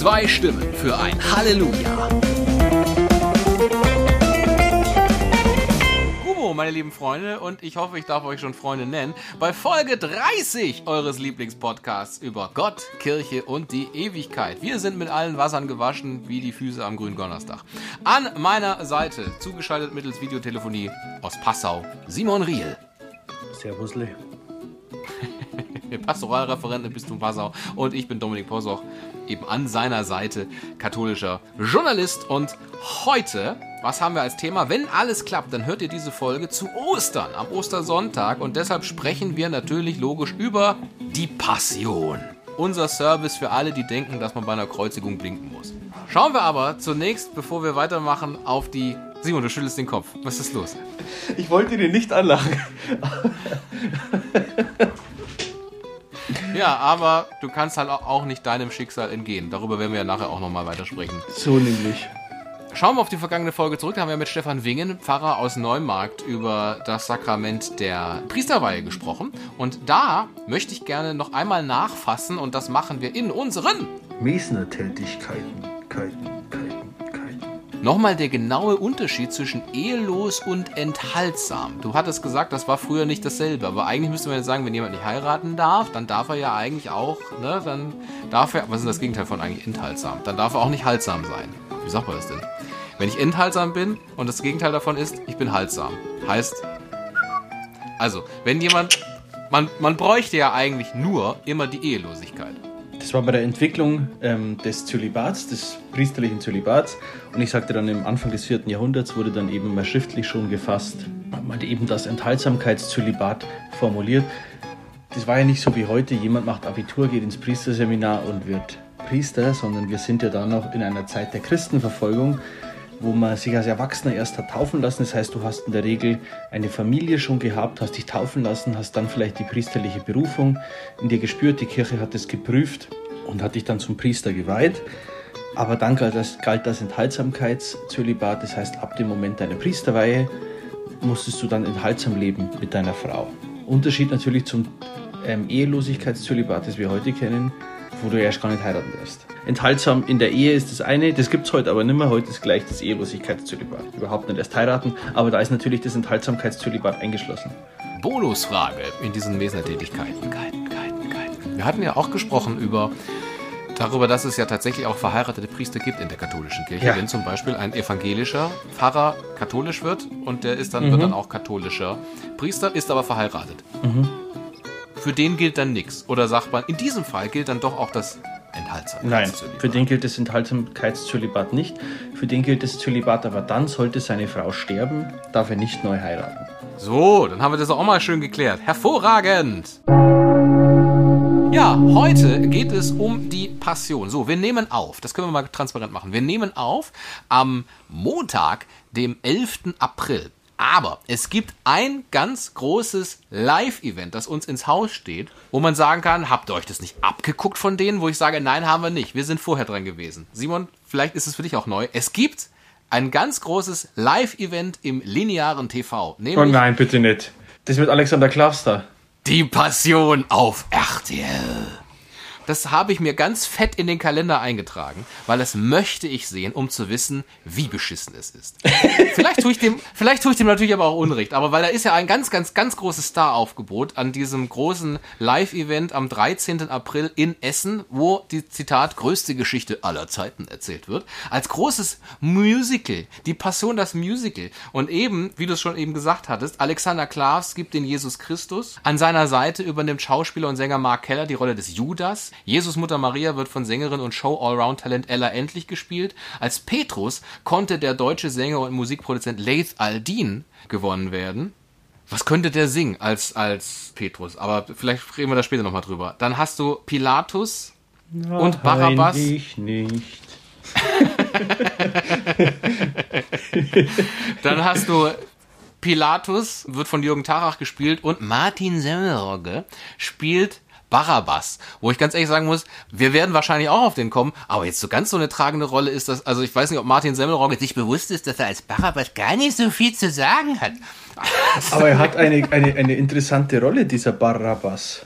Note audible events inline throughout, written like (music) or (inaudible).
Zwei Stimmen für ein Halleluja. Meine lieben Freunde, und ich hoffe, ich darf euch schon Freunde nennen, bei Folge 30 eures Lieblingspodcasts über Gott, Kirche und die Ewigkeit. Wir sind mit allen Wassern gewaschen, wie die Füße am grünen Donnerstag. An meiner Seite, zugeschaltet mittels Videotelefonie aus Passau, Simon Riel. Servusle. (laughs) Pastoralreferent im Bistum Passau und ich bin Dominik Posoch, eben an seiner Seite katholischer Journalist und heute, was haben wir als Thema? Wenn alles klappt, dann hört ihr diese Folge zu Ostern, am Ostersonntag und deshalb sprechen wir natürlich logisch über die Passion. Unser Service für alle, die denken, dass man bei einer Kreuzigung blinken muss. Schauen wir aber zunächst, bevor wir weitermachen, auf die Simon, du schüttelst den Kopf. Was ist los? Ich wollte dir nicht anlachen. Ja, aber du kannst halt auch nicht deinem Schicksal entgehen. Darüber werden wir ja nachher auch nochmal weitersprechen. So nämlich. Schauen wir auf die vergangene Folge zurück. Da haben wir mit Stefan Wingen, Pfarrer aus Neumarkt, über das Sakrament der Priesterweihe gesprochen. Und da möchte ich gerne noch einmal nachfassen und das machen wir in unseren Mesner-Tätigkeiten. Keiten, Keiten, Keiten. Nochmal der genaue Unterschied zwischen ehelos und enthaltsam. Du hattest gesagt, das war früher nicht dasselbe, aber eigentlich müsste man ja sagen, wenn jemand nicht heiraten darf, dann darf er ja eigentlich auch, ne, dann darf er, was ist das Gegenteil von eigentlich enthaltsam? Dann darf er auch nicht haltsam sein. Wie sagt man das denn? Wenn ich enthaltsam bin und das Gegenteil davon ist, ich bin haltsam. Heißt, also, wenn jemand, man, man bräuchte ja eigentlich nur immer die Ehelosigkeit. Das war bei der Entwicklung ähm, des Zölibats, des priesterlichen Zölibats. Und ich sagte dann, im Anfang des 4. Jahrhunderts wurde dann eben mal schriftlich schon gefasst, mal eben das Enthaltsamkeitszölibat formuliert. Das war ja nicht so wie heute, jemand macht Abitur, geht ins Priesterseminar und wird Priester, sondern wir sind ja da noch in einer Zeit der Christenverfolgung, wo man sich als Erwachsener erst hat taufen lassen. Das heißt, du hast in der Regel eine Familie schon gehabt, hast dich taufen lassen, hast dann vielleicht die priesterliche Berufung in dir gespürt. Die Kirche hat es geprüft und hat dich dann zum Priester geweiht. Aber dann galt das, galt das Enthaltsamkeitszölibat, das heißt, ab dem Moment deiner Priesterweihe musstest du dann enthaltsam leben mit deiner Frau. Unterschied natürlich zum ähm, Ehelosigkeitszölibat, das wir heute kennen, wo du erst gar nicht heiraten darfst. Enthaltsam in der Ehe ist das eine, das gibt es heute aber nicht mehr. Heute ist gleich das Ehelosigkeitszölibat. Überhaupt nicht erst heiraten, aber da ist natürlich das Enthaltsamkeitszölibat eingeschlossen. Bonusfrage in diesen Mesnertätigkeiten. Wir hatten ja auch gesprochen über darüber, dass es ja tatsächlich auch verheiratete Priester gibt in der katholischen Kirche. Ja. Wenn zum Beispiel ein evangelischer Pfarrer katholisch wird und der ist dann, wird dann auch katholischer Priester, ist aber verheiratet. Für den gilt dann nichts. Oder sagt man, in diesem Fall gilt dann doch auch das Nein, Enthaltsamkeitszölibat. für den gilt das Enthaltsamkeitszölibat nicht. Für den gilt das Zölibat aber dann, sollte seine Frau sterben, darf er nicht neu heiraten. So, dann haben wir das auch mal schön geklärt. Hervorragend! Ja, heute geht es um die Passion. So, wir nehmen auf, das können wir mal transparent machen. Wir nehmen auf am Montag, dem 11. April. Aber es gibt ein ganz großes Live-Event, das uns ins Haus steht, wo man sagen kann, habt ihr euch das nicht abgeguckt von denen? Wo ich sage, nein, haben wir nicht. Wir sind vorher dran gewesen. Simon, vielleicht ist es für dich auch neu. Es gibt ein ganz großes Live-Event im linearen TV. Oh nein, bitte nicht. Das mit Alexander Klavster. Die Passion auf RTL. Das habe ich mir ganz fett in den Kalender eingetragen, weil das möchte ich sehen, um zu wissen, wie beschissen es ist. (laughs) vielleicht tue ich dem, vielleicht tue ich dem natürlich aber auch Unrecht, aber weil da ist ja ein ganz, ganz, ganz großes Star-Aufgebot an diesem großen Live-Event am 13. April in Essen, wo die Zitat größte Geschichte aller Zeiten erzählt wird, als großes Musical, die Passion das Musical und eben, wie du es schon eben gesagt hattest, Alexander Klavs gibt den Jesus Christus, an seiner Seite übernimmt Schauspieler und Sänger Mark Keller die Rolle des Judas, Jesus Mutter Maria wird von Sängerin und Show-Allround-Talent Ella Endlich gespielt, als Petrus konnte der deutsche Sänger und Musikproduzent Laith Aldin gewonnen werden. Was könnte der singen als, als Petrus? Aber vielleicht reden wir da später nochmal drüber. Dann hast du Pilatus und Barabbas. Ich nicht. (laughs) Dann hast du Pilatus, wird von Jürgen Tarach gespielt und Martin Semmelrogge spielt Barabbas, wo ich ganz ehrlich sagen muss, wir werden wahrscheinlich auch auf den kommen, aber jetzt so ganz so eine tragende Rolle ist das, also ich weiß nicht, ob Martin Semmelrogge sich bewusst ist, dass er als Barabbas gar nicht so viel zu sagen hat. (laughs) Aber er hat eine, eine, eine interessante Rolle, dieser Barabbas.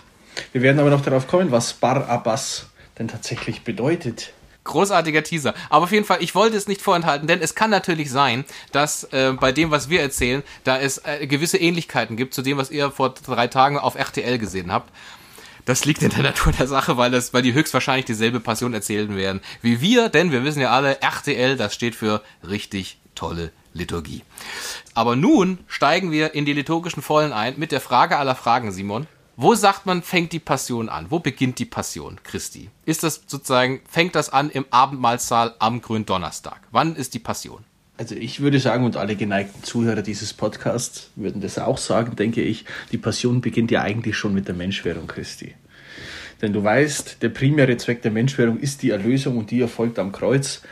Wir werden aber noch darauf kommen, was Barabbas denn tatsächlich bedeutet. Großartiger Teaser. Aber auf jeden Fall, ich wollte es nicht vorenthalten, denn es kann natürlich sein, dass äh, bei dem, was wir erzählen, da es äh, gewisse Ähnlichkeiten gibt zu dem, was ihr vor drei Tagen auf RTL gesehen habt. Das liegt in der Natur der Sache, weil, das, weil die höchstwahrscheinlich dieselbe Passion erzählen werden wie wir, denn wir wissen ja alle, RTL, das steht für richtig tolle Liturgie. Aber nun steigen wir in die liturgischen Vollen ein mit der Frage aller Fragen, Simon. Wo sagt man, fängt die Passion an? Wo beginnt die Passion Christi? Ist das sozusagen, fängt das an im Abendmahlsaal am Gründonnerstag? Wann ist die Passion? Also ich würde sagen, und alle geneigten Zuhörer dieses Podcasts würden das auch sagen, denke ich, die Passion beginnt ja eigentlich schon mit der Menschwerdung Christi. Denn du weißt, der primäre Zweck der Menschwerdung ist die Erlösung und die erfolgt am Kreuz.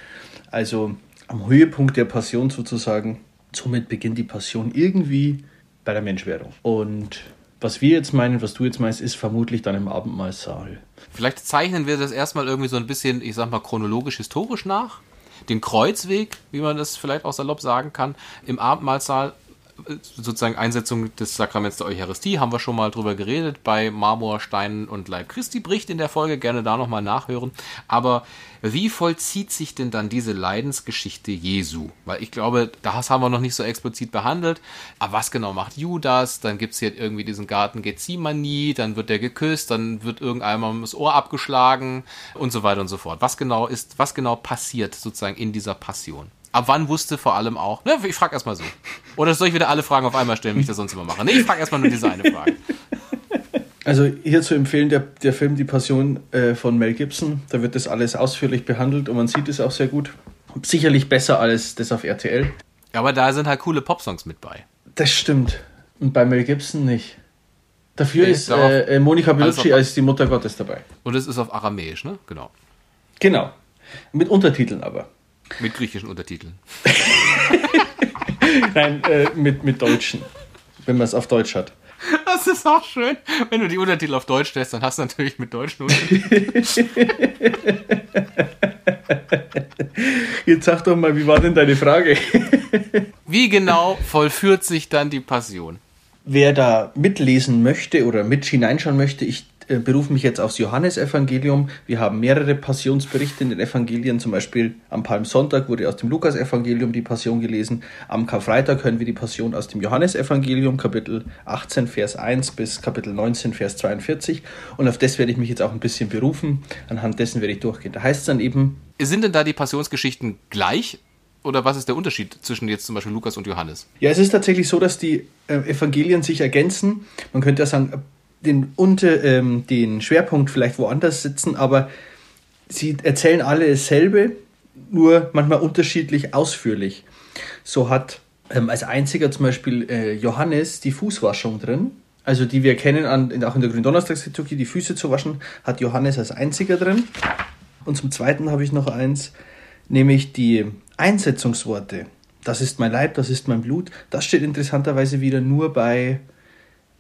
Also am Höhepunkt der Passion sozusagen. Somit beginnt die Passion irgendwie bei der Menschwerdung. Und was wir jetzt meinen, was du jetzt meinst, ist vermutlich dann im Abendmahlsaal. Vielleicht zeichnen wir das erstmal irgendwie so ein bisschen, ich sag mal, chronologisch-historisch nach den Kreuzweg, wie man das vielleicht auch salopp sagen kann, im Abendmahlsaal sozusagen Einsetzung des Sakraments der Eucharistie, haben wir schon mal drüber geredet, bei Marmor, Steinen und Leib Christi bricht in der Folge, gerne da nochmal nachhören. Aber wie vollzieht sich denn dann diese Leidensgeschichte Jesu? Weil ich glaube, das haben wir noch nicht so explizit behandelt. Aber was genau macht Judas? Dann gibt es hier irgendwie diesen Garten Gethsemane, dann wird der geküsst, dann wird irgendeinmal das Ohr abgeschlagen und so weiter und so fort. Was genau ist, was genau passiert sozusagen in dieser Passion? Ab wann wusste vor allem auch, ne, ich frage erstmal so. Oder soll ich wieder alle Fragen auf einmal stellen, wie ich das sonst immer mache? Ne, ich frage erstmal nur diese eine Frage. Also hier zu empfehlen, der, der Film Die Passion äh, von Mel Gibson, da wird das alles ausführlich behandelt und man sieht es auch sehr gut. Sicherlich besser als das auf RTL. Ja, aber da sind halt coole Popsongs mit bei. Das stimmt. Und bei Mel Gibson nicht. Dafür nee, ist äh, Monika Bellucci als die Mutter Gottes dabei. Und es ist auf Aramäisch, ne? Genau. Genau. Mit Untertiteln aber. Mit griechischen Untertiteln. (laughs) Nein, äh, mit, mit deutschen. Wenn man es auf Deutsch hat. Das ist auch schön. Wenn du die Untertitel auf Deutsch stellst, dann hast du natürlich mit deutschen Untertiteln. (laughs) Jetzt sag doch mal, wie war denn deine Frage? (laughs) wie genau vollführt sich dann die Passion? Wer da mitlesen möchte oder mit hineinschauen möchte, ich berufe mich jetzt aufs Johannesevangelium. Wir haben mehrere Passionsberichte in den Evangelien. Zum Beispiel am Palmsonntag wurde aus dem Lukasevangelium die Passion gelesen. Am Karfreitag hören wir die Passion aus dem Johannesevangelium, Kapitel 18, Vers 1 bis Kapitel 19, Vers 42. Und auf das werde ich mich jetzt auch ein bisschen berufen. Anhand dessen werde ich durchgehen. Da heißt es dann eben. Sind denn da die Passionsgeschichten gleich? Oder was ist der Unterschied zwischen jetzt zum Beispiel Lukas und Johannes? Ja, es ist tatsächlich so, dass die äh, Evangelien sich ergänzen. Man könnte ja sagen, den, unter, ähm, den Schwerpunkt vielleicht woanders sitzen, aber sie erzählen alle dasselbe, nur manchmal unterschiedlich ausführlich. So hat ähm, als einziger zum Beispiel äh, Johannes die Fußwaschung drin. Also die wir kennen, an, auch in der Gründonnerstagsliturgie, die Füße zu waschen, hat Johannes als einziger drin. Und zum Zweiten habe ich noch eins, nämlich die Einsetzungsworte. Das ist mein Leib, das ist mein Blut. Das steht interessanterweise wieder nur bei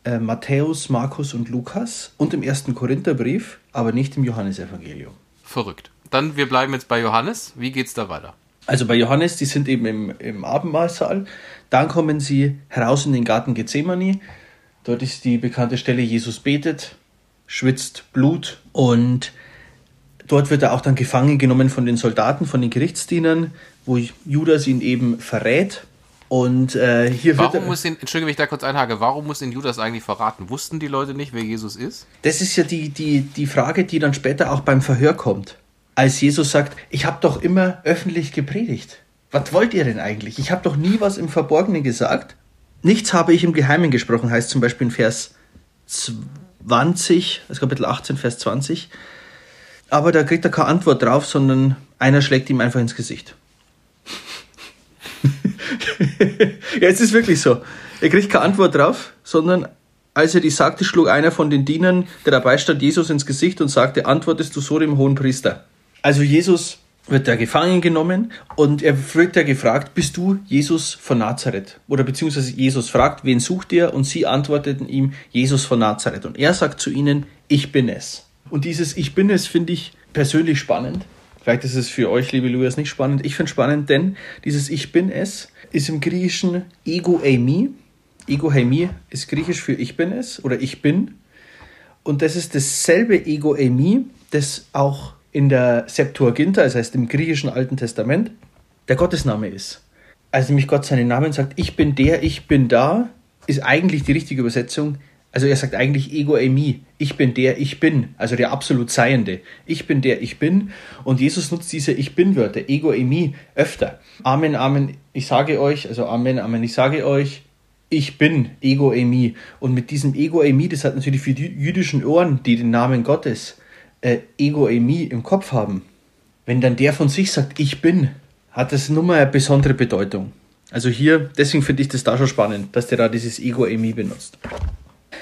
äh, Matthäus, Markus und Lukas und im ersten Korintherbrief, aber nicht im Johannesevangelium. Verrückt. Dann, wir bleiben jetzt bei Johannes. Wie geht es da weiter? Also bei Johannes, die sind eben im, im Abendmahlsaal. Dann kommen sie heraus in den Garten Gethsemane. Dort ist die bekannte Stelle, Jesus betet, schwitzt Blut und dort wird er auch dann gefangen genommen von den Soldaten, von den Gerichtsdienern, wo Judas ihn eben verrät und äh, hier warum wird. muss ihn, Entschuldige, wenn ich da kurz einhake, warum muss ihn Judas eigentlich verraten? Wussten die Leute nicht, wer Jesus ist? Das ist ja die, die, die Frage, die dann später auch beim Verhör kommt. Als Jesus sagt, ich habe doch immer öffentlich gepredigt. Was wollt ihr denn eigentlich? Ich habe doch nie was im Verborgenen gesagt. Nichts habe ich im Geheimen gesprochen, heißt zum Beispiel in Vers 20, das Kapitel 18, Vers 20. Aber da kriegt er keine Antwort drauf, sondern einer schlägt ihm einfach ins Gesicht. Ja, es ist wirklich so. Er kriegt keine Antwort drauf, sondern als er die sagte, schlug einer von den Dienern, der dabei stand, Jesus ins Gesicht und sagte, antwortest du so dem hohen Priester? Also Jesus wird da gefangen genommen und er wird ja gefragt, bist du Jesus von Nazareth? Oder beziehungsweise Jesus fragt, wen sucht ihr? Und sie antworteten ihm, Jesus von Nazareth. Und er sagt zu ihnen, ich bin es. Und dieses Ich bin es finde ich persönlich spannend. Vielleicht ist es für euch, liebe Lukas, nicht spannend. Ich finde es spannend, denn dieses Ich bin es ist im Griechischen Ego eimi. Ego eimi ist griechisch für Ich bin es oder Ich bin. Und das ist dasselbe Ego eimi, das auch in der Septuaginta, das heißt im griechischen Alten Testament, der Gottesname ist. Also nämlich Gott seinen Namen sagt, ich bin der, ich bin da, ist eigentlich die richtige Übersetzung. Also er sagt eigentlich Ego Emi, ich bin der, ich bin, also der absolut Seiende. Ich bin der, ich bin. Und Jesus nutzt diese Ich bin-Wörter, Ego Emi, öfter. Amen, Amen, ich sage euch, also Amen, Amen, ich sage euch, ich bin Ego Emi. Und mit diesem Ego Emi, das hat natürlich für die jüdischen Ohren, die den Namen Gottes äh, Ego Emi im Kopf haben. Wenn dann der von sich sagt, ich bin, hat das nun mal eine besondere Bedeutung. Also hier, deswegen finde ich das da schon spannend, dass der da dieses Ego Emi benutzt.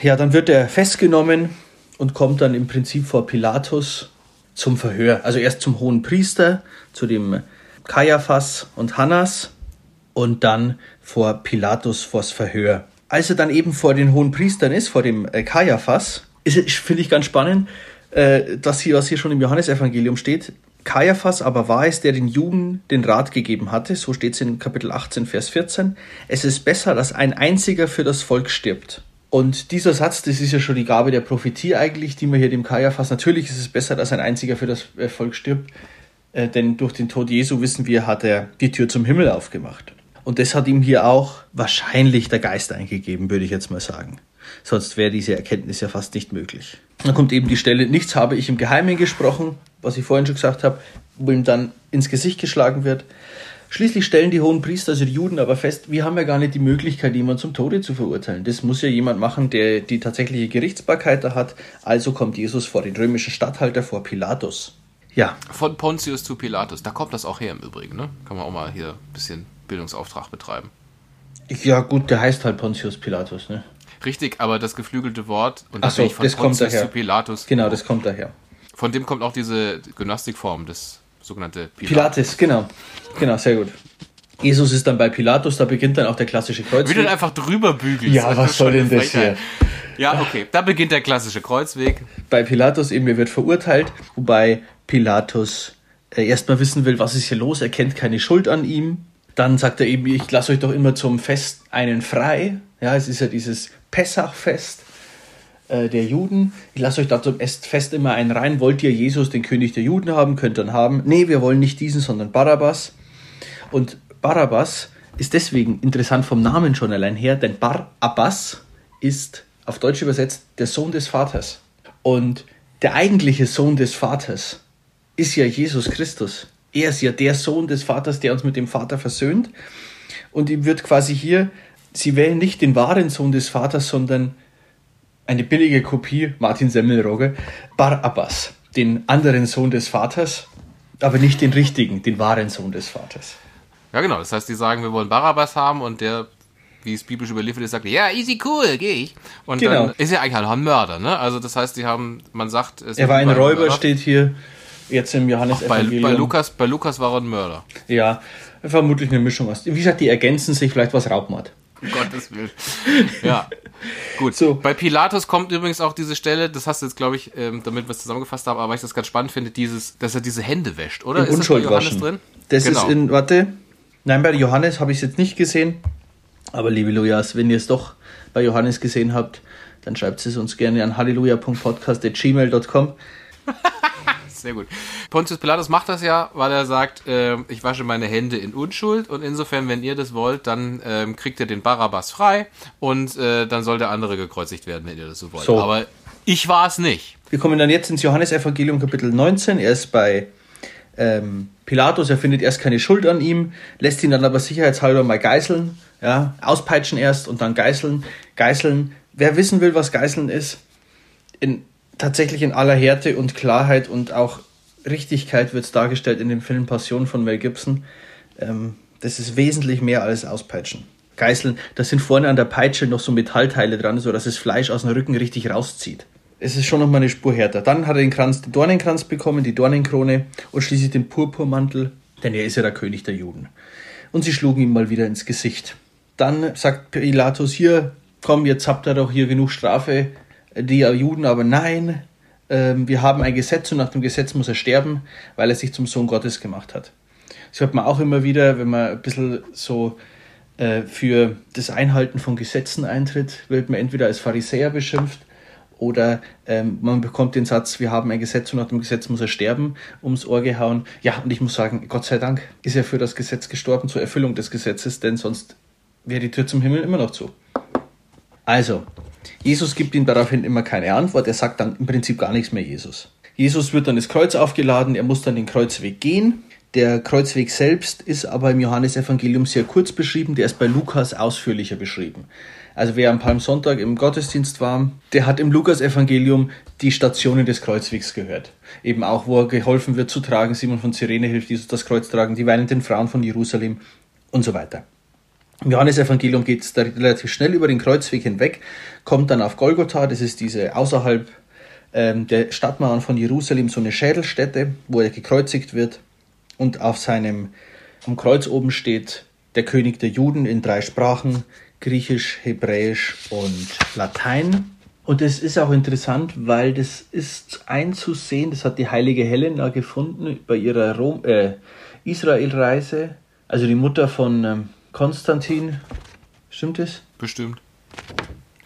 Ja, dann wird er festgenommen und kommt dann im Prinzip vor Pilatus zum Verhör. Also erst zum hohen Priester, zu dem Kaiaphas und Hannas und dann vor Pilatus vors Verhör. Als er dann eben vor den hohen Priestern ist, vor dem äh, Kaiaphas, ist, finde ich ganz spannend, äh, dass hier, was hier schon im Johannesevangelium steht, Kaiaphas aber war es, der den Juden den Rat gegeben hatte, so steht es in Kapitel 18, Vers 14, es ist besser, dass ein einziger für das Volk stirbt. Und dieser Satz, das ist ja schon die Gabe der Prophetie eigentlich, die man hier dem Kaiaphas, natürlich ist es besser, dass ein einziger für das äh, Volk stirbt, äh, denn durch den Tod Jesu, wissen wir, hat er die Tür zum Himmel aufgemacht. Und das hat ihm hier auch wahrscheinlich der Geist eingegeben, würde ich jetzt mal sagen. Sonst wäre diese Erkenntnis ja fast nicht möglich. Dann kommt eben die Stelle, nichts habe ich im Geheimen gesprochen, was ich vorhin schon gesagt habe, wo ihm dann ins Gesicht geschlagen wird. Schließlich stellen die hohen Priester, also die Juden, aber fest, wir haben ja gar nicht die Möglichkeit, jemanden zum Tode zu verurteilen. Das muss ja jemand machen, der die tatsächliche Gerichtsbarkeit da hat. Also kommt Jesus vor den römischen Statthalter, vor Pilatus. Ja. Von Pontius zu Pilatus. Da kommt das auch her im Übrigen, ne? Kann man auch mal hier ein bisschen Bildungsauftrag betreiben. Ja, gut, der heißt halt Pontius Pilatus, ne? Richtig, aber das geflügelte Wort und das, so, von das kommt daher. zu Pilatus. Genau, das kommt daher. Von dem kommt auch diese Gymnastikform, das sogenannte Pilates. Pilates, genau. Genau, sehr gut. Jesus ist dann bei Pilatus, da beginnt dann auch der klassische Kreuzweg. Wie du dann einfach drüber bügelst. Ja, was soll denn das hier? Ja, okay, da beginnt der klassische Kreuzweg. Bei Pilatus eben, er wird verurteilt, wobei Pilatus äh, erstmal wissen will, was ist hier los, er kennt keine Schuld an ihm. Dann sagt er eben, ich lasse euch doch immer zum Fest einen frei. Ja, es ist ja dieses Pessachfest äh, der Juden. Ich lasse euch da zum Fest immer einen rein. Wollt ihr Jesus, den König der Juden haben, könnt ihr dann haben. Nee, wir wollen nicht diesen, sondern Barabbas. Und Barabbas ist deswegen interessant vom Namen schon allein her, denn Barabbas ist auf Deutsch übersetzt der Sohn des Vaters. Und der eigentliche Sohn des Vaters ist ja Jesus Christus. Er ist ja der Sohn des Vaters, der uns mit dem Vater versöhnt. Und ihm wird quasi hier sie wählen nicht den wahren Sohn des Vaters, sondern eine billige Kopie, Martin Semmelrogge, Bar Abbas, den anderen Sohn des Vaters, aber nicht den richtigen, den wahren Sohn des Vaters. Ja, genau. Das heißt, die sagen, wir wollen Barabbas haben und der, wie es biblisch überliefert ist, sagt, ja, easy cool, gehe ich. Und genau. dann ist er eigentlich halt ein Mörder, ne? Also das heißt, die haben, man sagt, er war ein Räuber, Mörder. steht hier jetzt im Johannes bei, bei Lukas, bei Lukas war er ein Mörder. Ja, vermutlich eine Mischung aus. Wie gesagt, die ergänzen sich vielleicht was Raubmord. Um (laughs) Gottes Willen. Ja. Gut. So. Bei Pilatus kommt übrigens auch diese Stelle, das hast du jetzt, glaube ich, ähm, damit wir es zusammengefasst haben, aber weil ich das ganz spannend finde, dieses, dass er diese Hände wäscht, oder? In ist Unschuld das bei Johannes waschen. drin? Das genau. ist in, warte, nein, bei Johannes habe ich es jetzt nicht gesehen, aber liebe Lujas, wenn ihr es doch bei Johannes gesehen habt, dann schreibt es uns gerne an halleluja.podcast.gmail.com. (laughs) Sehr gut. Pontius Pilatus macht das ja, weil er sagt, äh, ich wasche meine Hände in Unschuld und insofern, wenn ihr das wollt, dann äh, kriegt ihr den Barabbas frei und äh, dann soll der andere gekreuzigt werden, wenn ihr das so wollt. So. Aber ich war es nicht. Wir kommen dann jetzt ins Johannesevangelium Kapitel 19. Er ist bei ähm, Pilatus, er findet erst keine Schuld an ihm, lässt ihn dann aber sicherheitshalber mal geißeln, ja, auspeitschen erst und dann geißeln. Geißeln, wer wissen will, was Geißeln ist, in tatsächlich in aller Härte und Klarheit und auch Richtigkeit wird es dargestellt in dem Film Passion von Mel Gibson. Ähm, das ist wesentlich mehr als Auspeitschen. Geißeln, da sind vorne an der Peitsche noch so Metallteile dran, so dass das Fleisch aus dem Rücken richtig rauszieht. Es ist schon noch mal eine Spur härter. Dann hat er den Kranz, den Dornenkranz bekommen, die Dornenkrone und schließlich den Purpurmantel, denn er ist ja der König der Juden. Und sie schlugen ihm mal wieder ins Gesicht. Dann sagt Pilatus hier, komm, jetzt habt ihr doch hier genug Strafe, die Juden aber nein, ähm, wir haben ein Gesetz und nach dem Gesetz muss er sterben, weil er sich zum Sohn Gottes gemacht hat. Das hört man auch immer wieder, wenn man ein bisschen so äh, für das Einhalten von Gesetzen eintritt, wird man entweder als Pharisäer beschimpft Oder ähm, man bekommt den Satz, wir haben ein Gesetz und nach dem Gesetz muss er sterben, ums Ohr gehauen. Ja, und ich muss sagen, Gott sei Dank ist er für das Gesetz gestorben, zur Erfüllung des Gesetzes, denn sonst wäre die Tür zum Himmel immer noch zu. Also, Jesus gibt ihm daraufhin immer keine Antwort, er sagt dann im Prinzip gar nichts mehr Jesus. Jesus wird dann das Kreuz aufgeladen, er muss dann den Kreuzweg gehen. Der Kreuzweg selbst ist aber im Johannesevangelium sehr kurz beschrieben, der ist bei Lukas ausführlicher beschrieben. Also wer am Palmsonntag im Gottesdienst war, der hat im Lukas-Evangelium die Stationen des Kreuzwegs gehört. Eben auch, wo er geholfen wird zu tragen. Simon von Cyrene hilft Jesus das Kreuz tragen, die weinenden Frauen von Jerusalem und so weiter. Im Johannesevangelium geht es relativ schnell über den Kreuzweg hinweg, kommt dann auf Golgotha, das ist diese außerhalb ähm, der Stadtmauern von Jerusalem so eine Schädelstätte, wo er gekreuzigt wird und auf seinem am Kreuz oben steht der König der Juden in drei Sprachen, Griechisch, Hebräisch und Latein. Und es ist auch interessant, weil das ist einzusehen, das hat die heilige Helena gefunden bei ihrer äh, Israelreise, also die Mutter von ähm, Konstantin. Stimmt es? Bestimmt.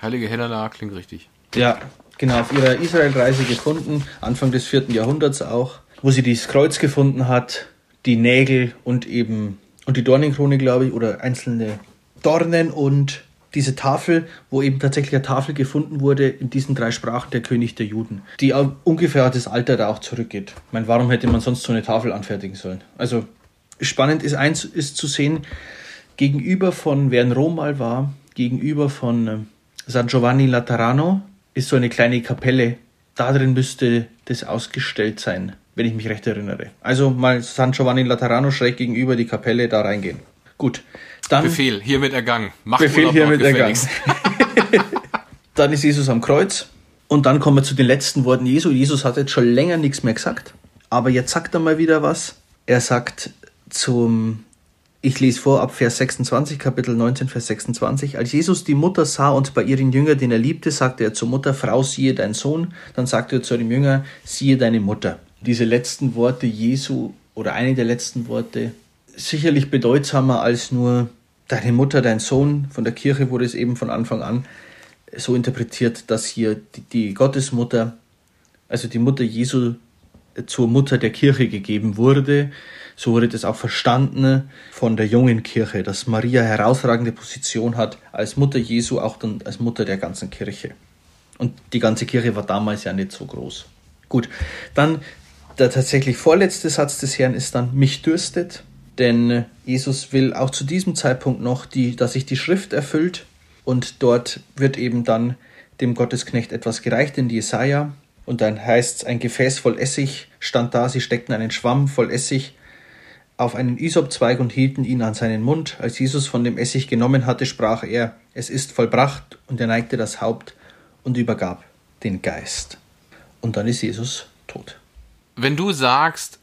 Heilige Helena klingt richtig. Ja, genau, auf ihrer Israelreise gefunden, Anfang des vierten Jahrhunderts auch, wo sie dieses Kreuz gefunden hat, die Nägel und eben und die Dornenkrone, glaube ich, oder einzelne Dornen und diese Tafel, wo eben tatsächlich eine Tafel gefunden wurde in diesen drei Sprachen der König der Juden, die ungefähr das Alter da auch zurückgeht. Ich meine, warum hätte man sonst so eine Tafel anfertigen sollen? Also spannend ist eins ist zu sehen, gegenüber von, wer in Rom mal war, gegenüber von äh, San Giovanni Laterano ist so eine kleine Kapelle. Da drin müsste das ausgestellt sein, wenn ich mich recht erinnere. Also mal San Giovanni Laterano schräg gegenüber die Kapelle da reingehen. Gut. Dann, Befehl hiermit ergangen. Macht Befehl hiermit ergangen. (laughs) dann ist Jesus am Kreuz und dann kommen wir zu den letzten Worten Jesu. Jesus hat jetzt schon länger nichts mehr gesagt, aber jetzt sagt er mal wieder was. Er sagt zum, ich lese vor ab Vers 26, Kapitel 19, Vers 26. Als Jesus die Mutter sah und bei ihren Jünger, den er liebte, sagte er zur Mutter, Frau, siehe dein Sohn. Dann sagte er zu dem Jünger, siehe deine Mutter. Diese letzten Worte Jesu oder eine der letzten Worte sicherlich bedeutsamer als nur deine Mutter, dein Sohn. Von der Kirche wurde es eben von Anfang an so interpretiert, dass hier die, die Gottesmutter, also die Mutter Jesu, zur Mutter der Kirche gegeben wurde. So wurde das auch verstanden von der jungen Kirche, dass Maria herausragende Position hat als Mutter Jesu, auch dann als Mutter der ganzen Kirche. Und die ganze Kirche war damals ja nicht so groß. Gut, dann der tatsächlich vorletzte Satz des Herrn ist dann, mich dürstet. Denn Jesus will auch zu diesem Zeitpunkt noch, die, dass sich die Schrift erfüllt und dort wird eben dann dem Gottesknecht etwas gereicht in Jesaja und dann heißt es, ein Gefäß voll Essig stand da, sie steckten einen Schwamm voll Essig auf einen Isopzweig und hielten ihn an seinen Mund. Als Jesus von dem Essig genommen hatte, sprach er, es ist vollbracht, und er neigte das Haupt und übergab den Geist. Und dann ist Jesus tot. Wenn du sagst,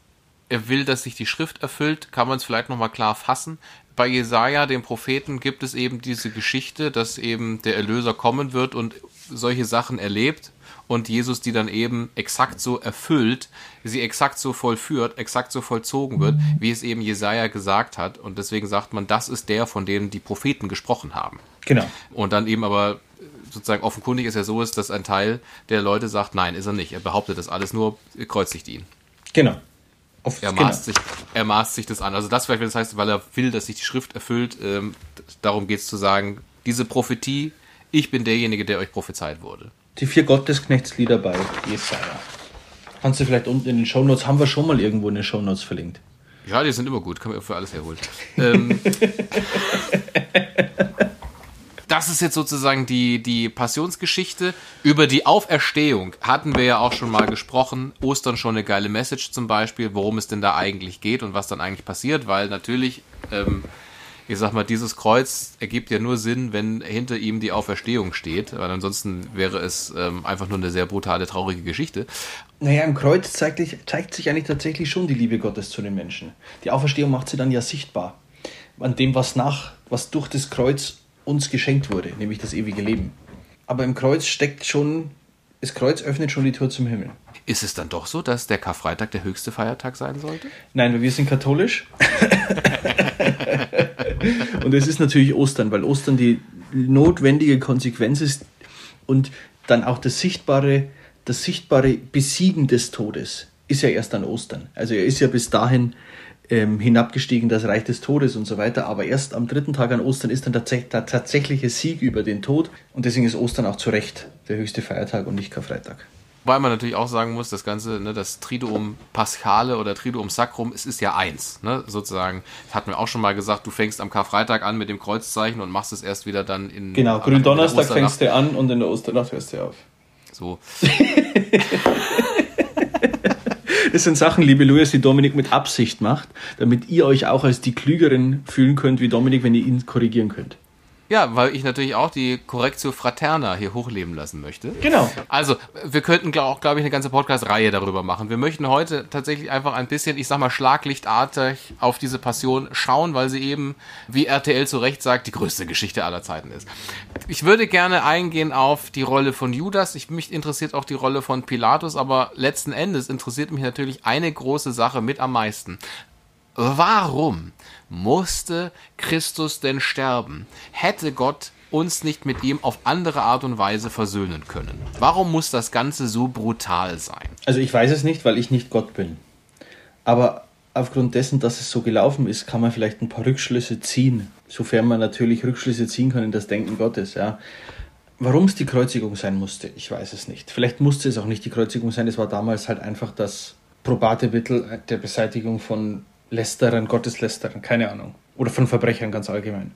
er will, dass sich die Schrift erfüllt, kann man es vielleicht nochmal klar fassen. Bei Jesaja, dem Propheten, gibt es eben diese Geschichte, dass eben der Erlöser kommen wird und solche Sachen erlebt und Jesus die dann eben exakt so erfüllt, sie exakt so vollführt, exakt so vollzogen wird, wie es eben Jesaja gesagt hat. Und deswegen sagt man, das ist der, von dem die Propheten gesprochen haben. Genau. Und dann eben aber sozusagen offenkundig ist ja so ist, dass ein Teil der Leute sagt, nein, ist er nicht. Er behauptet das alles nur, kreuzigt ihn. Genau. Auf, er, genau. maßt sich, er maßt sich das an. Also das vielleicht, das heißt, weil er will, dass sich die Schrift erfüllt. Ähm, darum geht es zu sagen, diese Prophetie, ich bin derjenige, der euch prophezeit wurde. Die vier Gottesknechtslieder bei Jesaja. Kannst du vielleicht unten in den Shownotes, haben wir schon mal irgendwo in den Shownotes verlinkt. Ja, die sind immer gut, kann man für alles herholen. ähm, (laughs) das ist jetzt sozusagen die, die Passionsgeschichte. Über die Auferstehung hatten wir ja auch schon mal gesprochen. Ostern schon eine geile Message zum Beispiel, worum es denn da eigentlich geht und was dann eigentlich passiert, weil natürlich, ähm, ich sag mal, dieses Kreuz ergibt ja nur Sinn, wenn hinter ihm die Auferstehung steht, weil ansonsten wäre es ähm, einfach nur eine sehr brutale, traurige Geschichte. Naja, im Kreuz zeigt, zeigt sich eigentlich tatsächlich schon die Liebe Gottes zu den Menschen. Die Auferstehung macht sie dann ja sichtbar. An dem, was nach, was durch das Kreuz uns geschenkt wurde, nämlich das ewige Leben. Aber im Kreuz steckt schon, das Kreuz öffnet schon die Tür zum Himmel. Ist es dann doch so, dass der Karfreitag der höchste Feiertag sein sollte? Nein, wir sind katholisch. (laughs) und es ist natürlich Ostern, weil Ostern die notwendige Konsequenz ist und dann auch das sichtbare, das sichtbare Besiegen des Todes ist ja erst an Ostern. Also er ist ja bis dahin ähm, hinabgestiegen, das Reich des Todes und so weiter. Aber erst am dritten Tag an Ostern ist dann der, der tatsächliche Sieg über den Tod. Und deswegen ist Ostern auch zu Recht der höchste Feiertag und nicht Karfreitag. Wobei man natürlich auch sagen muss, das Ganze, ne, das Triduum Paschale oder Triduum Sacrum, es ist ja eins, ne, sozusagen. Das hatten wir auch schon mal gesagt, du fängst am Karfreitag an mit dem Kreuzzeichen und machst es erst wieder dann in. Genau, Gründonnerstag fängst du an und in der Osternacht hörst du auf. So. (laughs) (laughs) Das sind Sachen, liebe Luis, die Dominik mit Absicht macht, damit ihr euch auch als die Klügeren fühlen könnt wie Dominik, wenn ihr ihn korrigieren könnt. Ja, weil ich natürlich auch die Correctio Fraterna hier hochleben lassen möchte. Genau. Also, wir könnten auch, glaube ich, eine ganze Podcast-Reihe darüber machen. Wir möchten heute tatsächlich einfach ein bisschen, ich sag mal, schlaglichtartig auf diese Passion schauen, weil sie eben, wie RTL zu Recht sagt, die größte Geschichte aller Zeiten ist. Ich würde gerne eingehen auf die Rolle von Judas. Ich, mich interessiert auch die Rolle von Pilatus, aber letzten Endes interessiert mich natürlich eine große Sache mit am meisten. Warum musste Christus denn sterben? Hätte Gott uns nicht mit ihm auf andere Art und Weise versöhnen können? Warum muss das Ganze so brutal sein? Also ich weiß es nicht, weil ich nicht Gott bin. Aber aufgrund dessen, dass es so gelaufen ist, kann man vielleicht ein paar Rückschlüsse ziehen, sofern man natürlich Rückschlüsse ziehen kann in das Denken Gottes. Ja. Warum es die Kreuzigung sein musste, ich weiß es nicht. Vielleicht musste es auch nicht die Kreuzigung sein, es war damals halt einfach das probate Mittel der Beseitigung von Lästerern, Gotteslästerern, keine Ahnung. Oder von Verbrechern ganz allgemein.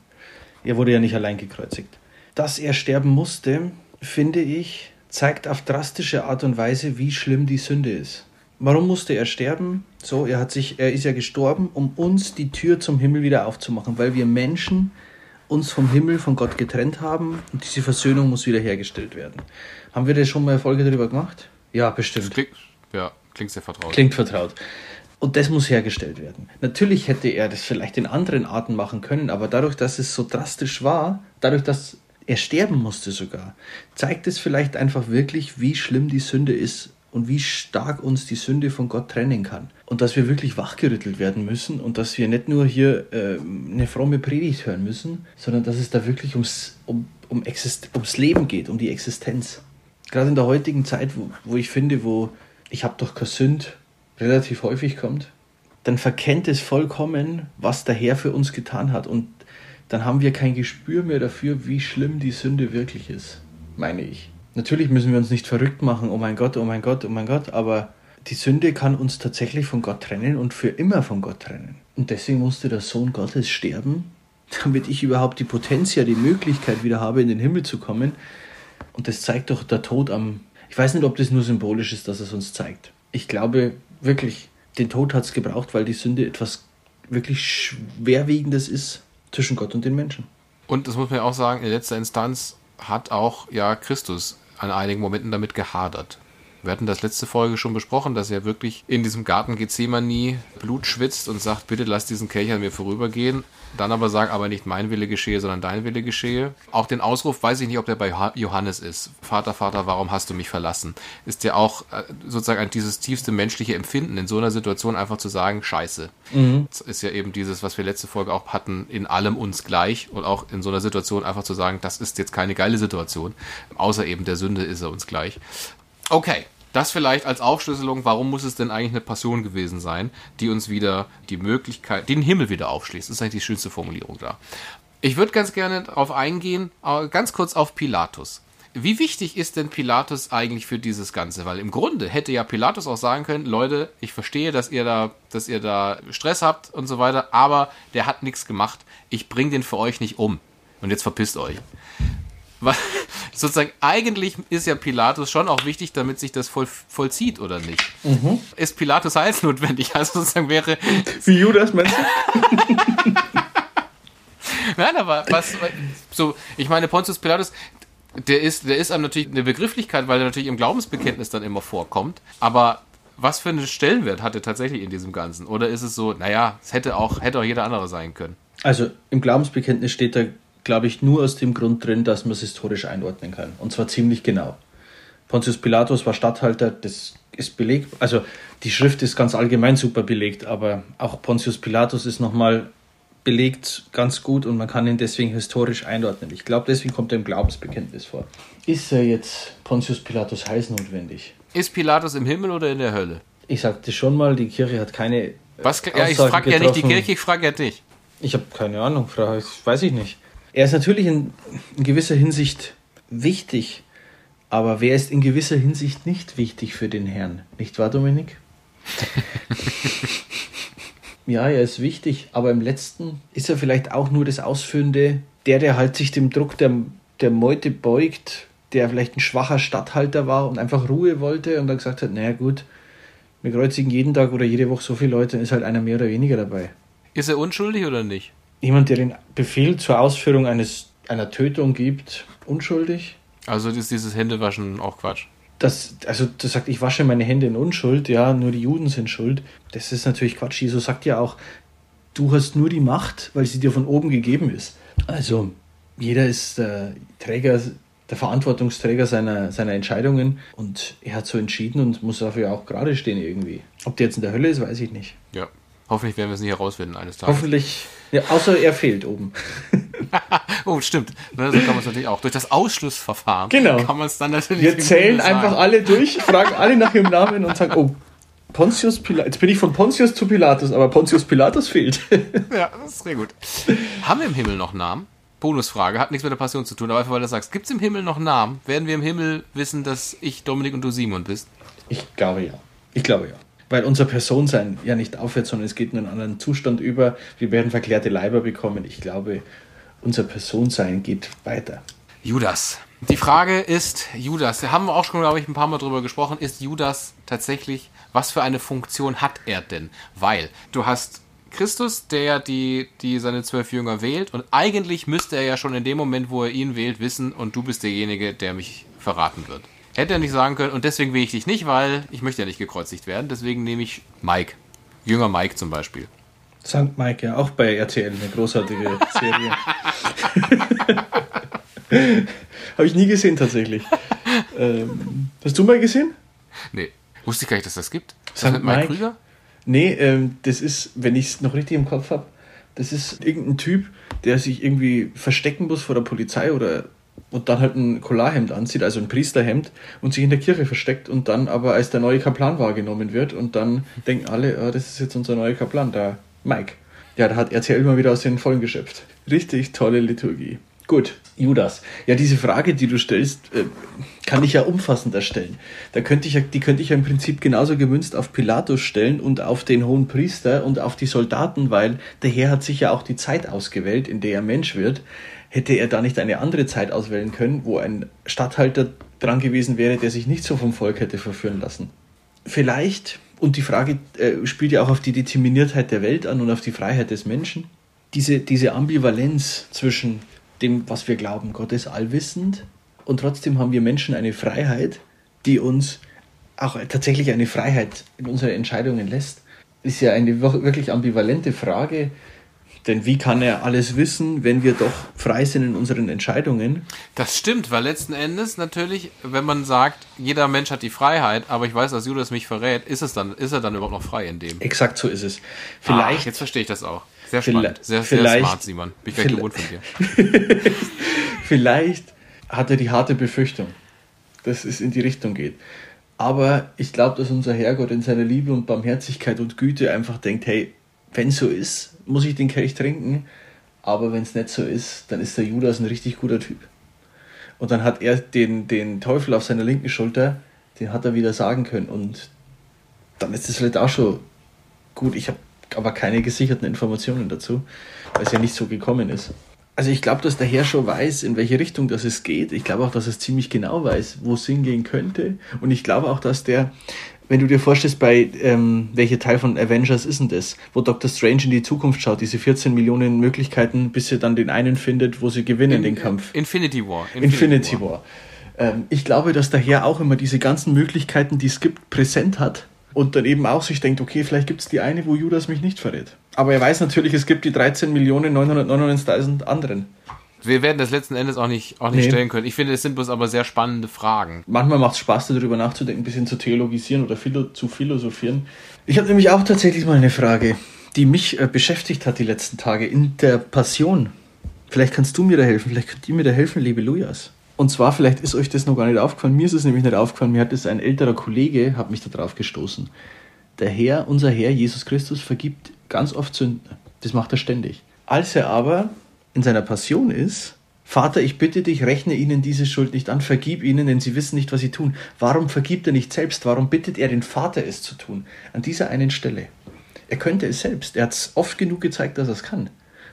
Er wurde ja nicht allein gekreuzigt. Dass er sterben musste, finde ich, zeigt auf drastische Art und Weise, wie schlimm die Sünde ist. Warum musste er sterben? So, er hat sich, er ist ja gestorben, um uns die Tür zum Himmel wieder aufzumachen, weil wir Menschen uns vom Himmel, von Gott getrennt haben und diese Versöhnung muss wiederhergestellt werden. Haben wir da schon mal eine Folge darüber gemacht? Ja, bestimmt. Klingt, ja, klingt sehr vertraut. Klingt vertraut. Und das muss hergestellt werden. Natürlich hätte er das vielleicht in anderen Arten machen können, aber dadurch, dass es so drastisch war, dadurch, dass er sterben musste sogar, zeigt es vielleicht einfach wirklich, wie schlimm die Sünde ist und wie stark uns die Sünde von Gott trennen kann. Und dass wir wirklich wachgerüttelt werden müssen und dass wir nicht nur hier äh, eine fromme Predigt hören müssen, sondern dass es da wirklich ums, um, um ums Leben geht, um die Existenz. Gerade in der heutigen Zeit, wo, wo ich finde, wo ich habe doch kein Sünd relativ häufig kommt, dann verkennt es vollkommen, was der Herr für uns getan hat. Und dann haben wir kein Gespür mehr dafür, wie schlimm die Sünde wirklich ist, meine ich. Natürlich müssen wir uns nicht verrückt machen, oh mein Gott, oh mein Gott, oh mein Gott, aber die Sünde kann uns tatsächlich von Gott trennen und für immer von Gott trennen. Und deswegen musste der Sohn Gottes sterben, damit ich überhaupt die Potenz, ja die Möglichkeit wieder habe, in den Himmel zu kommen. Und das zeigt doch der Tod am. Ich weiß nicht, ob das nur symbolisch ist, dass es uns zeigt. Ich glaube, wirklich, den Tod hat es gebraucht, weil die Sünde etwas wirklich Schwerwiegendes ist zwischen Gott und den Menschen. Und das muss man ja auch sagen, in letzter Instanz hat auch ja Christus an einigen Momenten damit gehadert. Wir hatten das letzte Folge schon besprochen, dass er wirklich in diesem Garten Gethsemane Blut schwitzt und sagt, bitte lass diesen Kelch an mir vorübergehen. Dann aber sagt, aber nicht mein Wille geschehe, sondern dein Wille geschehe. Auch den Ausruf weiß ich nicht, ob der bei Johannes ist. Vater, Vater, warum hast du mich verlassen? Ist ja auch äh, sozusagen dieses tiefste menschliche Empfinden, in so einer Situation einfach zu sagen, scheiße. Mhm. Das ist ja eben dieses, was wir letzte Folge auch hatten, in allem uns gleich und auch in so einer Situation einfach zu sagen, das ist jetzt keine geile Situation. Außer eben der Sünde ist er uns gleich. Okay, das vielleicht als Aufschlüsselung, warum muss es denn eigentlich eine Passion gewesen sein, die uns wieder die Möglichkeit, den Himmel wieder aufschließt. Das ist eigentlich die schönste Formulierung da. Ich würde ganz gerne darauf eingehen, ganz kurz auf Pilatus. Wie wichtig ist denn Pilatus eigentlich für dieses Ganze? Weil im Grunde hätte ja Pilatus auch sagen können, Leute, ich verstehe, dass ihr da, dass ihr da Stress habt und so weiter, aber der hat nichts gemacht. Ich bringe den für euch nicht um. Und jetzt verpisst euch. Weil, (laughs) sozusagen, eigentlich ist ja Pilatus schon auch wichtig, damit sich das voll, vollzieht, oder nicht? Mhm. Ist Pilatus heilsnotwendig? (laughs) Also sozusagen wäre. Wie Judas, meinst du? (laughs) Nein, aber was, so, ich meine, Pontius Pilatus, der ist, der ist einem natürlich eine Begrifflichkeit, weil er natürlich im Glaubensbekenntnis dann immer vorkommt. Aber was für einen Stellenwert hat er tatsächlich in diesem Ganzen? Oder ist es so, naja, es hätte auch, hätte auch jeder andere sein können? Also im Glaubensbekenntnis steht da glaube ich, nur aus dem Grund drin, dass man es historisch einordnen kann. Und zwar ziemlich genau. Pontius Pilatus war Statthalter, das ist belegt. Also die Schrift ist ganz allgemein super belegt, aber auch Pontius Pilatus ist nochmal belegt ganz gut und man kann ihn deswegen historisch einordnen. Ich glaube, deswegen kommt er im Glaubensbekenntnis vor. Ist er jetzt Pontius Pilatus heiß notwendig? Ist Pilatus im Himmel oder in der Hölle? Ich sagte schon mal, die Kirche hat keine. Was, ja, ich frage ja nicht die Kirche, ich frage ja dich. Ich habe keine Ahnung, frage, weiß ich nicht. Er ist natürlich in, in gewisser Hinsicht wichtig, aber wer ist in gewisser Hinsicht nicht wichtig für den Herrn? Nicht wahr, Dominik? (laughs) ja, er ist wichtig, aber im letzten ist er vielleicht auch nur das Ausführende, der, der halt sich dem Druck der, der Meute beugt, der vielleicht ein schwacher Statthalter war und einfach Ruhe wollte und dann gesagt hat, naja gut, wir kreuzigen jeden Tag oder jede Woche so viele Leute, dann ist halt einer mehr oder weniger dabei. Ist er unschuldig oder nicht? Jemand, der den Befehl zur Ausführung eines, einer Tötung gibt, unschuldig? Also ist dieses Händewaschen auch Quatsch das, also du sagst, ich wasche meine Hände in Unschuld, ja, nur die Juden sind schuld. Das ist natürlich Quatsch. Jesus sagt ja auch, du hast nur die Macht, weil sie dir von oben gegeben ist. Also jeder ist der Träger, der Verantwortungsträger seiner, seiner Entscheidungen und er hat so entschieden und muss dafür auch gerade stehen irgendwie. Ob der jetzt in der Hölle ist, weiß ich nicht. Ja, hoffentlich werden wir es nicht herausfinden eines Tages. Hoffentlich, ja, außer er fehlt oben. (laughs) oh, stimmt. Ne, so kann man es natürlich auch. Durch das Ausschlussverfahren genau. kann man es dann natürlich. Wir zählen einfach alle durch, fragen alle nach ihrem Namen und sagen, oh, Pontius Pilatus. Jetzt bin ich von Pontius zu Pilatus, aber Pontius Pilatus fehlt. (laughs) ja, das ist sehr gut. Haben wir im Himmel noch Namen? Bonusfrage, hat nichts mit der Passion zu tun, aber einfach weil du sagst, gibt es im Himmel noch Namen? Werden wir im Himmel wissen, dass ich Dominik und du Simon bist? Ich glaube ja. Ich glaube ja. Weil unser Personsein ja nicht aufhört, sondern es geht in einen anderen Zustand über. Wir werden verklärte Leiber bekommen. Ich glaube, unser Personsein geht weiter. Judas. Die Frage ist, Judas, da haben wir auch schon, glaube ich, ein paar Mal drüber gesprochen, ist Judas tatsächlich, was für eine Funktion hat er denn? Weil du hast Christus, der die, die seine zwölf Jünger wählt und eigentlich müsste er ja schon in dem Moment, wo er ihn wählt, wissen und du bist derjenige, der mich verraten wird. Hätte er nicht sagen können und deswegen wähle ich dich nicht, weil ich möchte ja nicht gekreuzigt werden, deswegen nehme ich Mike. Jünger Mike zum Beispiel. St. Mike, ja, auch bei RTL, eine großartige (laughs) Serie. (laughs) Habe ich nie gesehen tatsächlich. Ähm, hast du mal gesehen? Nee. Wusste ich gar nicht, dass das gibt. Ist das mit Mike, Mike Krüger? Nee, ähm, das ist, wenn ich es noch richtig im Kopf habe, das ist irgendein Typ, der sich irgendwie verstecken muss vor der Polizei oder und dann halt ein Collarhemd anzieht, also ein Priesterhemd und sich in der Kirche versteckt und dann aber als der neue Kaplan wahrgenommen wird und dann denken alle, oh, das ist jetzt unser neuer Kaplan, der Mike. Ja, da hat RTL mal wieder aus den Vollen geschöpft. Richtig tolle Liturgie. Gut, Judas. Ja, diese Frage, die du stellst, äh, kann ich ja umfassender stellen. Da könnte ich ja, die könnte ich ja im Prinzip genauso gemünzt auf Pilatus stellen und auf den hohen Priester und auf die Soldaten, weil der Herr hat sich ja auch die Zeit ausgewählt, in der er Mensch wird. Hätte er da nicht eine andere Zeit auswählen können, wo ein Statthalter dran gewesen wäre, der sich nicht so vom Volk hätte verführen lassen? Vielleicht und die Frage äh, spielt ja auch auf die Determiniertheit der Welt an und auf die Freiheit des Menschen. Diese, diese Ambivalenz zwischen dem, was wir glauben, Gott ist allwissend und trotzdem haben wir Menschen eine Freiheit, die uns auch tatsächlich eine Freiheit in unsere Entscheidungen lässt, ist ja eine wirklich ambivalente Frage, denn wie kann er alles wissen, wenn wir doch frei sind in unseren Entscheidungen? Das stimmt, weil letzten Endes natürlich, wenn man sagt, jeder Mensch hat die Freiheit, aber ich weiß, dass Judas mich verrät, ist es dann, ist er dann überhaupt noch frei in dem? Exakt so ist es. Vielleicht. Ah, jetzt verstehe ich das auch. Sehr spannend. Sehr, sehr smart, Simon. Bin ich gleich gewohnt von dir. (laughs) vielleicht hat er die harte Befürchtung, dass es in die Richtung geht. Aber ich glaube, dass unser Herrgott in seiner Liebe und Barmherzigkeit und Güte einfach denkt, hey, wenn es so ist, muss ich den Kelch trinken. Aber wenn es nicht so ist, dann ist der Judas ein richtig guter Typ. Und dann hat er den, den Teufel auf seiner linken Schulter, den hat er wieder sagen können. Und dann ist es vielleicht auch schon gut. Ich habe aber keine gesicherten Informationen dazu, weil es ja nicht so gekommen ist. Also ich glaube, dass der Herr schon weiß, in welche Richtung das es geht. Ich glaube auch, dass es ziemlich genau weiß, wo es hingehen könnte. Und ich glaube auch, dass der wenn du dir vorstellst, bei ähm, welcher Teil von Avengers ist denn das, wo Doctor Strange in die Zukunft schaut, diese 14 Millionen Möglichkeiten, bis sie dann den einen findet, wo sie gewinnen in, den Kampf. Infinity War. Infinity, Infinity War. War. Ähm, ich glaube, dass daher auch immer diese ganzen Möglichkeiten, die es gibt, präsent hat und dann eben auch sich denkt, okay, vielleicht gibt es die eine, wo Judas mich nicht verrät. Aber er weiß natürlich, es gibt die 13.999.000 anderen. Wir werden das letzten Endes auch nicht, auch nicht nee. stellen können. Ich finde, es sind bloß aber sehr spannende Fragen. Manchmal macht es Spaß, darüber nachzudenken, ein bisschen zu theologisieren oder philo zu philosophieren. Ich habe nämlich auch tatsächlich mal eine Frage, die mich äh, beschäftigt hat die letzten Tage in der Passion. Vielleicht kannst du mir da helfen, vielleicht könnt ihr mir da helfen, liebe Lujas. Und zwar, vielleicht ist euch das noch gar nicht aufgefallen, mir ist es nämlich nicht aufgefallen, mir hat das ein älterer Kollege, hat mich da drauf gestoßen. Der Herr, unser Herr Jesus Christus, vergibt ganz oft Sünden. Das macht er ständig. Als er aber in seiner Passion ist, Vater, ich bitte dich, rechne ihnen diese Schuld nicht an, vergib ihnen, denn sie wissen nicht, was sie tun. Warum vergibt er nicht selbst? Warum bittet er den Vater, es zu tun? An dieser einen Stelle. Er könnte es selbst. Er hat es oft genug gezeigt, dass er es kann.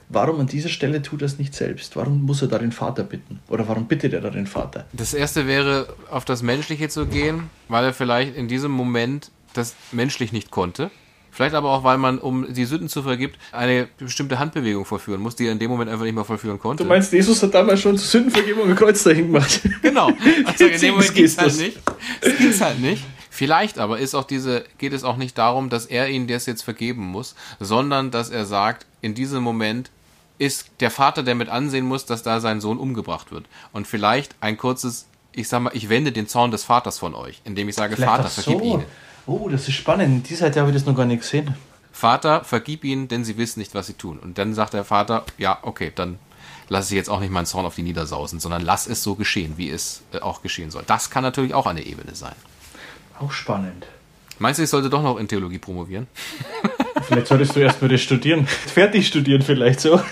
Warum an dieser Stelle tut er es nicht selbst? Warum muss er da den Vater bitten? Oder warum bittet er da den Vater? Das erste wäre, auf das Menschliche zu gehen, weil er vielleicht in diesem Moment das menschlich nicht konnte. Vielleicht aber auch, weil man, um die Sünden zu vergibt, eine bestimmte Handbewegung vollführen muss, die er in dem Moment einfach nicht mehr vollführen konnte. Du meinst, Jesus hat damals schon zur Sündenvergebung ein Kreuz dahin gemacht? (laughs) Genau. (laughs) Also in dem Moment geht es halt nicht. Es ging halt nicht. Vielleicht aber ist auch diese, geht es auch nicht darum, dass er ihnen das jetzt vergeben muss, sondern dass er sagt, in diesem Moment ist der Vater, der mit ansehen muss, dass da sein Sohn umgebracht wird. Und vielleicht ein kurzes, ich sag mal, ich wende den Zorn des Vaters von euch, indem ich sage, Vielleicht Vater, vergib so. ihnen. Oh, das ist spannend. Die Seite habe ich das noch gar nicht gesehen. Vater, vergib ihnen, denn sie wissen nicht, was sie tun. Und dann sagt der Vater, ja, okay, dann lasse ich jetzt auch nicht meinen Zorn auf die niedersausen, sondern lass es so geschehen, wie es äh, auch geschehen soll. Das kann natürlich auch eine Ebene sein. Auch spannend. Meinst du, ich sollte doch noch in Theologie promovieren? Vielleicht solltest du erstmal das studieren. (laughs) Fertig studieren vielleicht so. (laughs)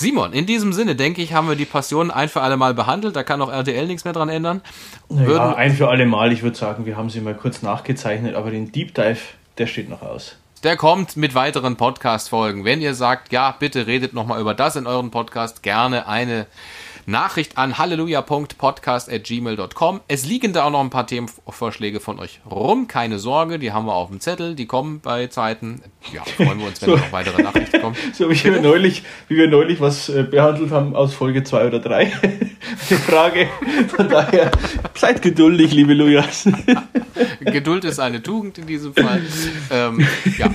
Simon, in diesem Sinne, denke ich, haben wir die Passion ein für alle Mal behandelt. Da kann auch RTL nichts mehr dran ändern. Ja, ein für alle Mal. Ich würde sagen, wir haben sie mal kurz nachgezeichnet, aber den Deep Dive, der steht noch aus. der kommt mit weiteren Podcast-Folgen. Wenn ihr sagt, ja, bitte redet nochmal über das in euren Podcast, gerne eine Nachricht an halleluja.podcast.gmail.com. Es liegen da auch noch ein paar Themenvorschläge von euch rum. Keine Sorge, die haben wir auf dem Zettel. Die kommen bei Zeiten. Ja, freuen wir uns, wenn So. da noch weitere Nachrichten kommen. (laughs) So wie wir neulich, wie wir neulich was äh, behandelt haben aus Folge 2 oder 3. (laughs) Die Frage. Von daher, seid geduldig, liebe Lujas. (laughs) Geduld ist eine Tugend in diesem Fall. Ähm, ja.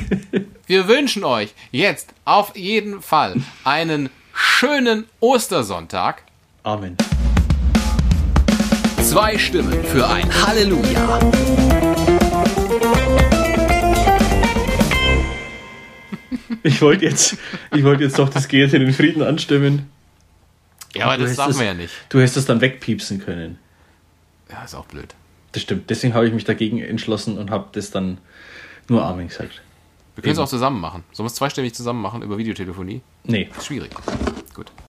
Wir wünschen euch jetzt auf jeden Fall einen schönen Ostersonntag. Amen. Zwei Stimmen für ein Halleluja. Ich wollte jetzt, ich wollte jetzt doch das Geht in den Frieden anstimmen. Ja, aber das es- man ja nicht. Du hättest das dann wegpiepsen können. Ja, ist auch blöd. Das stimmt. Deswegen habe ich mich dagegen entschlossen und habe das dann nur Amen gesagt. Wir können es auch zusammen machen. Sollen wir es zweistimmig zusammen machen über Videotelefonie? Nee. Schwierig. Gut.